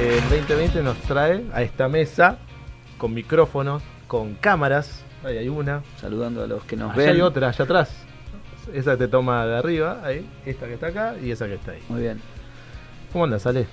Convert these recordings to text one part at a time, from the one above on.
el 2020 nos trae a esta mesa con micrófonos, con cámaras. Ahí hay una. Saludando a los que nos Allá ven. hay otra, allá atrás. Esa te toma de arriba, ahí. Esta que está acá y esa que está ahí. Muy bien. ¿Cómo andas, Ale?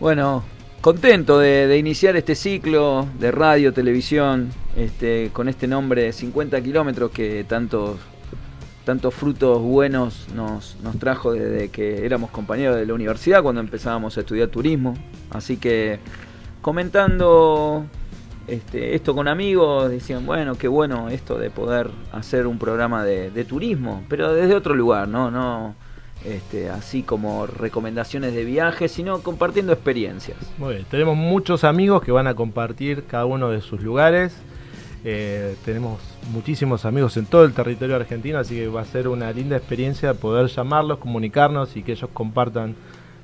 Bueno, contento de, de iniciar este ciclo de radio, televisión, este, con este nombre 50 kilómetros que tantos, tantos frutos buenos nos, nos trajo desde que éramos compañeros de la universidad cuando empezábamos a estudiar turismo. Así que comentando este, esto con amigos, decían, bueno, qué bueno esto de poder hacer un programa de, turismo, pero desde otro lugar, ¿no? no este, así como recomendaciones de viajes, sino compartiendo experiencias. Muy bien, tenemos muchos amigos que van a compartir cada uno de sus lugares. Eh, tenemos muchísimos amigos en todo el territorio argentino, así que va a ser una linda experiencia poder llamarlos, comunicarnos y que ellos compartan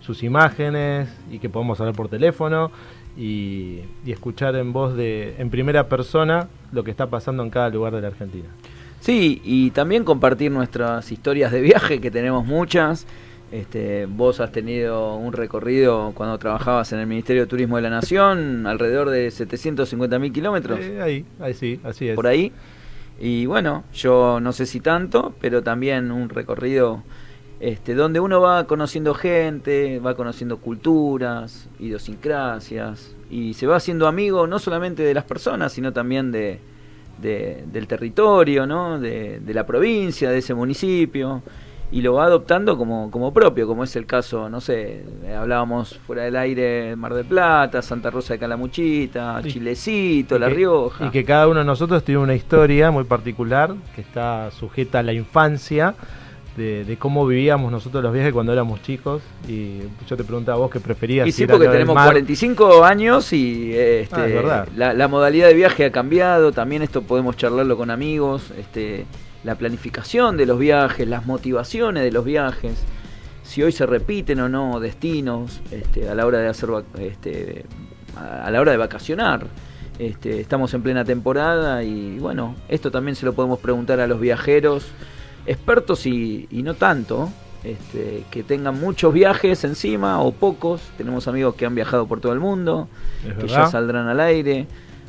sus imágenes y que podamos hablar por teléfono y, y escuchar en voz de, en primera persona, lo que está pasando en cada lugar de la Argentina. Sí, y también compartir nuestras historias de viaje, que tenemos muchas. Este, vos has tenido un recorrido cuando trabajabas en el Ministerio de Turismo de la Nación, alrededor de 750 mil kilómetros, Eh, ahí, ahí sí, así es. por ahí. Y bueno, yo no sé si tanto, pero también un recorrido este, donde uno va conociendo gente, va conociendo culturas, idiosincrasias, y se va haciendo amigo no solamente de las personas, sino también de, de- del territorio, ¿no? de, de la provincia, de ese municipio, y lo va adoptando como, como propio, como es el caso, no sé, hablábamos fuera del aire Mar del Plata, Santa Rosa de Calamuchita, Chilecito, Y La que- Rioja. Y que cada uno de nosotros tiene una historia muy particular que está sujeta a la infancia, de, de cómo vivíamos nosotros los viajes cuando éramos chicos. Y yo te preguntaba vos qué preferías. Y sí, porque tenemos mar. 45 años y este, Ah, la, la modalidad de viaje ha cambiado, también esto podemos charlarlo con amigos, este, la planificación de los viajes, las motivaciones de los viajes, si hoy se repiten o no destinos este, a la hora de hacer este, a a la hora de vacacionar. Este, estamos en plena temporada y bueno, esto también se lo podemos preguntar a los viajeros, expertos y, y no tanto, este, que tengan muchos viajes encima o pocos. Tenemos amigos que han viajado por todo el mundo, Es que verdad. ya saldrán al aire.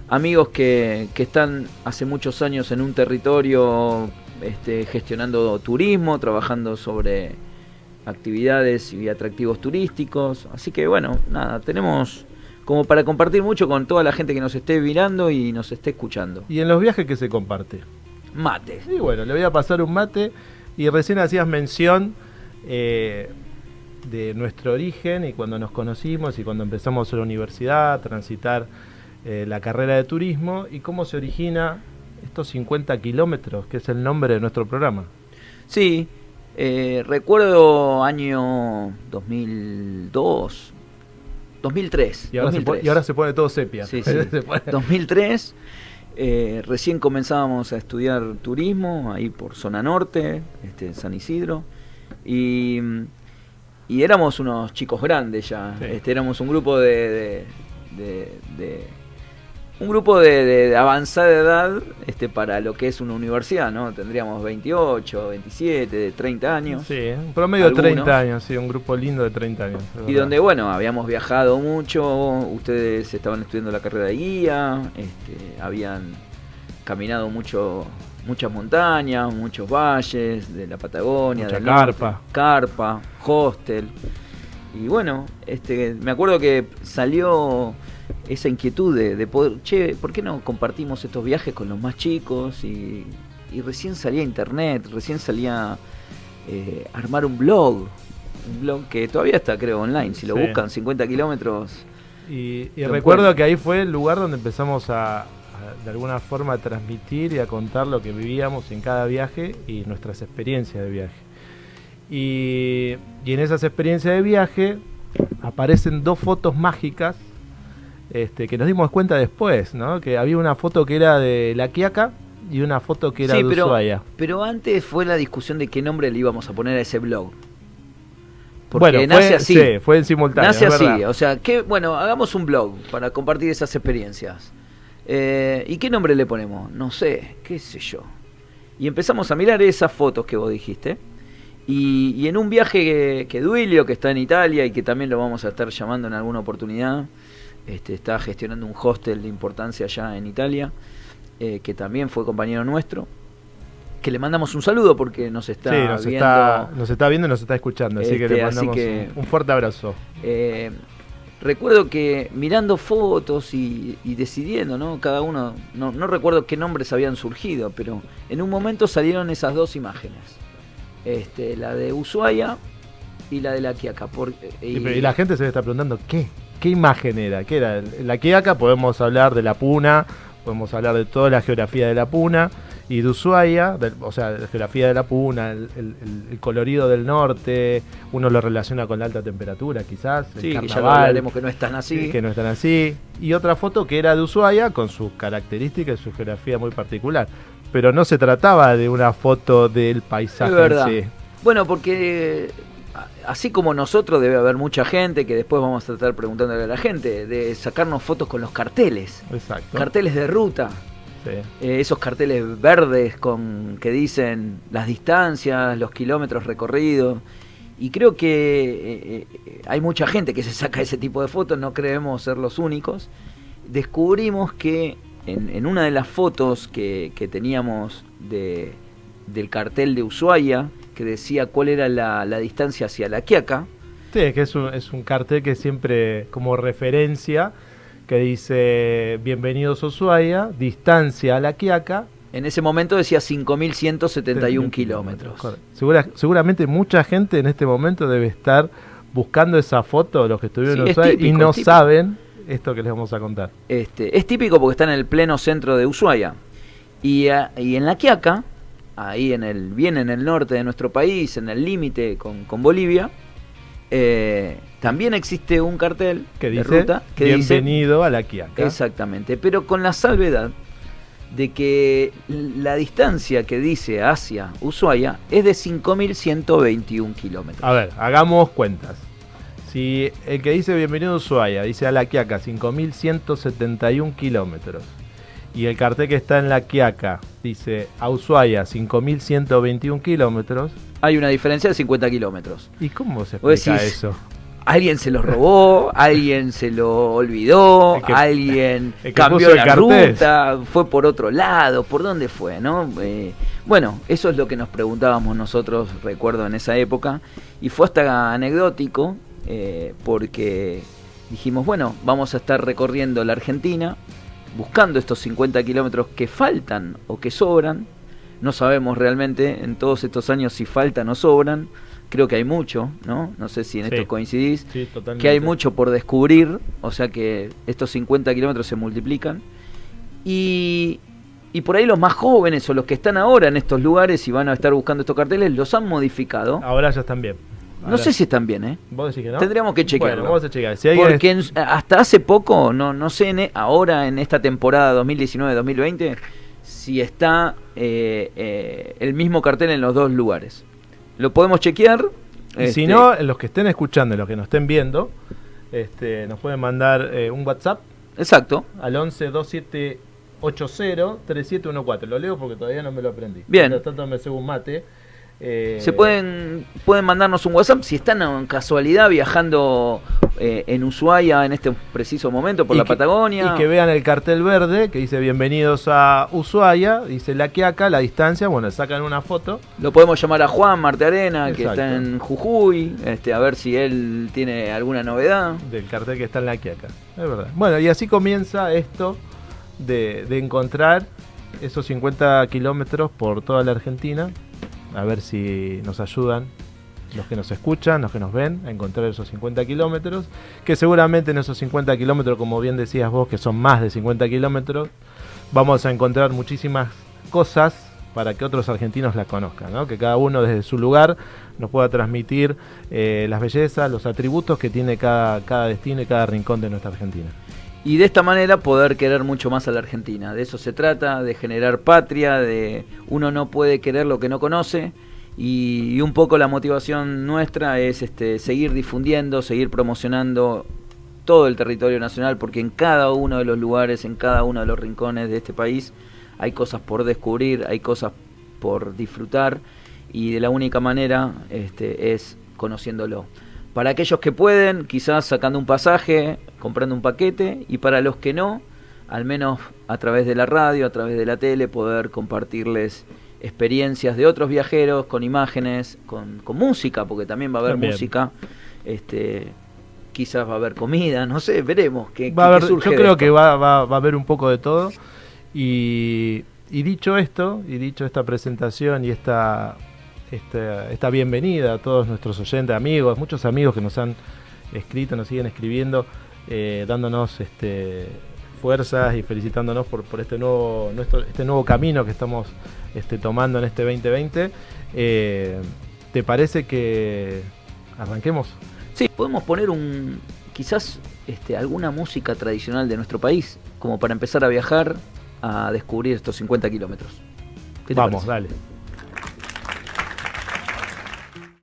Amigos que, que están hace muchos años en un territorio este, gestionando turismo, trabajando sobre actividades y atractivos turísticos. Así que bueno, nada, tenemos como para compartir mucho con toda la gente que nos esté mirando y nos esté escuchando. Y en los viajes que se comparte. Mate. Y bueno, le voy a pasar un mate. Y recién hacías mención eh, de nuestro origen y cuando nos conocimos y cuando empezamos la universidad, transitar eh, la carrera de turismo y cómo se origina estos 50 kilómetros, que es el nombre de nuestro programa. Sí, eh, recuerdo año 2002, 2003. Y ahora, se, 2003. pone, y ahora se pone todo sepia. Sí, sí. Se pone- 2003, eh, recién comenzábamos a estudiar turismo ahí por zona norte, este, San Isidro, y, y éramos unos chicos grandes ya. Sí. Este, éramos un grupo de, de- de- de- un grupo de, de- de avanzada edad este, para lo que es una universidad, ¿no? Tendríamos 28, 27, de 30 años. Sí, un promedio de Algunos. 30 años, sí, un grupo lindo de 30 años. Y verdad. donde, bueno, habíamos viajado mucho, ustedes estaban estudiando la carrera de guía, este, habían caminado mucho, muchas montañas, muchos valles de la Patagonia, Mucha norte, carpa. carpa, hostel. Y bueno, este, me acuerdo que salió esa inquietud de, de poder, che, ¿por qué no compartimos estos viajes con los más chicos? Y, y recién salía internet, recién salía eh, armar un blog, un blog que todavía está creo online, si lo Sí. buscan 50 kilómetros. Y, recuerdo que ahí fue el lugar donde empezamos a, a, de alguna forma, a transmitir y a contar lo que vivíamos en cada viaje y nuestras experiencias de viaje. Y, y en esas experiencias de viaje aparecen dos fotos mágicas este, que nos dimos cuenta después, ¿no? Que había una foto que era de La Quiaca y una foto que era Sí, de pero, Ushuaia. pero antes fue la discusión de qué nombre le íbamos a poner a ese blog. Porque Bueno, fue, nace así. sí, fue en simultáneo. Nace así, verdad. o sea, que bueno, hagamos un blog para compartir esas experiencias. Eh, ¿Y qué nombre le ponemos? No sé, qué sé yo. Y empezamos a mirar esas fotos que vos dijiste. Y, en un viaje que, Duilio, que está en Italia y que también lo vamos a estar llamando en alguna oportunidad, este, está gestionando un hostel de importancia allá en Italia, eh, que también fue compañero nuestro, que le mandamos un saludo porque nos está nos viendo. Está, nos está viendo y nos está escuchando, así que le este, mandamos un, fuerte abrazo. Eh, recuerdo que mirando fotos y, decidiendo, ¿no? Cada uno, no, no, recuerdo qué nombres habían surgido, pero en un momento salieron esas dos imágenes. Este, la de Ushuaia y la de la Quiaca. y, la gente se está preguntando, ¿qué? ¿Qué imagen era? ¿Qué era? La Quiaca podemos hablar de la Puna, podemos hablar de toda la geografía de la Puna y de Ushuaia, o sea, la geografía de la Puna, el, colorido del norte, uno lo relaciona con la alta temperatura quizás, sí, que ya hablaremos que no están así. Que no están así. Y otra foto que era de Ushuaia con sus características y su geografía muy particular. Pero no se trataba de una foto del paisaje. verdad. Bueno, porque así como nosotros debe haber mucha gente que después vamos a estar preguntándole a la gente de sacarnos fotos con los carteles. Exacto. Carteles de ruta. Eh, esos carteles verdes con que dicen las distancias, los kilómetros recorridos. Y creo que eh, eh, hay mucha gente que se saca ese tipo de fotos, no creemos ser los únicos. Descubrimos que en, una de las fotos que, teníamos de, del cartel de Ushuaia, que decía cuál era la, distancia hacia la Quiaca. Sí, que es un, es un cartel que siempre como referencia que dice bienvenidos a Ushuaia, distancia a la Quiaca. En ese momento decía 5.171 kilómetros. seguramente mucha gente en este momento debe estar buscando esa foto, los que estuvieron en Ushuaia, y no saben esto que les vamos a contar. Este, es típico porque está en el pleno centro de Ushuaia. Y, y en la Quiaca, ahí en el, bien en el norte de nuestro país, en el límite con, con Bolivia, eh, también existe un cartel que dice, de ruta que bienvenido a la Quiaca. Exactamente, pero con la salvedad de que la distancia que dice hacia Ushuaia es de 5.121 kilómetros. A ver, hagamos cuentas. Si el que dice bienvenido a Ushuaia dice a la Quiaca 5.171 kilómetros y el cartel que está en la Quiaca dice a Ushuaia 5.121 kilómetros, hay una diferencia de 50 kilómetros. ¿Y cómo se explica eso? Alguien se lo robó, alguien se lo olvidó, alguien cambió la ruta, fue por otro lado, ¿por dónde fue? no eh, Bueno, eso es lo que nos preguntábamos nosotros, recuerdo, en esa época, y fue hasta anecdótico, eh, porque dijimos, bueno, vamos a estar recorriendo la Argentina, buscando estos 50 kilómetros que faltan o que sobran, no sabemos realmente en todos estos años si faltan o sobran. Creo que hay mucho, ¿no? No sé si en esto coincidís. que hay mucho por descubrir, o sea que estos 50 kilómetros se multiplican. Y, y por ahí los más jóvenes o los que están ahora en estos lugares y van a estar buscando estos carteles los han modificado. Ahora ya están bien. No sé si están bien, ¿eh? ¿Vos decís que no? Tendríamos que chequearlo. vamos a chequear. Porque hasta hace poco, no, no sé, e, ahora en esta temporada 2019-2020 si está eh, eh, el mismo cartel en los dos lugares. Lo podemos chequear. Y si este, no, los que estén escuchando los que nos estén viendo, este, nos pueden mandar eh, un WhatsApp. Exacto. Al 11 2780 3714. Lo leo porque todavía no me lo aprendí. Bien. tanto me un mate. Eh, Se pueden, pueden mandarnos un WhatsApp si están en casualidad viajando eh, en Ushuaia en este preciso momento por la Patagonia. Y que vean el cartel verde que dice bienvenidos a Ushuaia, dice la que acá, la distancia, bueno, sacan una foto. Lo podemos llamar a Juan Marte Arena, que está en Jujuy, este, a ver si él tiene alguna novedad. Del cartel que está en la Quiaca, es verdad. Bueno, y así comienza esto de, de encontrar esos 50 kilómetros por toda la Argentina a ver si nos ayudan los que nos escuchan, los que nos ven, a encontrar esos 50 kilómetros, que seguramente en esos 50 kilómetros, como bien decías vos, que son más de 50 kilómetros, vamos a encontrar muchísimas cosas para que otros argentinos las conozcan, ¿no? que cada uno desde su lugar nos pueda transmitir eh, las bellezas, los atributos que tiene cada, cada destino y cada rincón de nuestra Argentina y de esta manera poder querer mucho más a la Argentina. De eso se trata, de generar patria, de uno no puede querer lo que no conoce y, un poco la motivación nuestra es este, seguir difundiendo, seguir promocionando todo el territorio nacional porque en cada uno de los lugares, en cada uno de los rincones de este país hay cosas por descubrir, hay cosas por disfrutar y de la única manera este, es conociéndolo. Para aquellos que pueden, quizás sacando un pasaje, comprando un paquete, y para los que no, al menos a través de la radio, a través de la tele, poder compartirles experiencias de otros viajeros con imágenes, con, música, porque también va a haber música. Este, quizás va a haber comida, no sé, veremos qué, va Yo creo que va, va, a haber un poco de todo. Y, y dicho esto, y dicho esta presentación y esta este, esta, bienvenida a todos nuestros oyentes, amigos, muchos amigos que nos han escrito, nos siguen escribiendo, eh, dándonos este, fuerzas y felicitándonos por, por este nuevo nuestro, este nuevo camino que estamos este, tomando en este 2020. Eh, ¿Te parece que arranquemos? Sí, podemos poner un quizás este, alguna música tradicional de nuestro país, como para empezar a viajar a descubrir estos 50 kilómetros. Vamos, dale.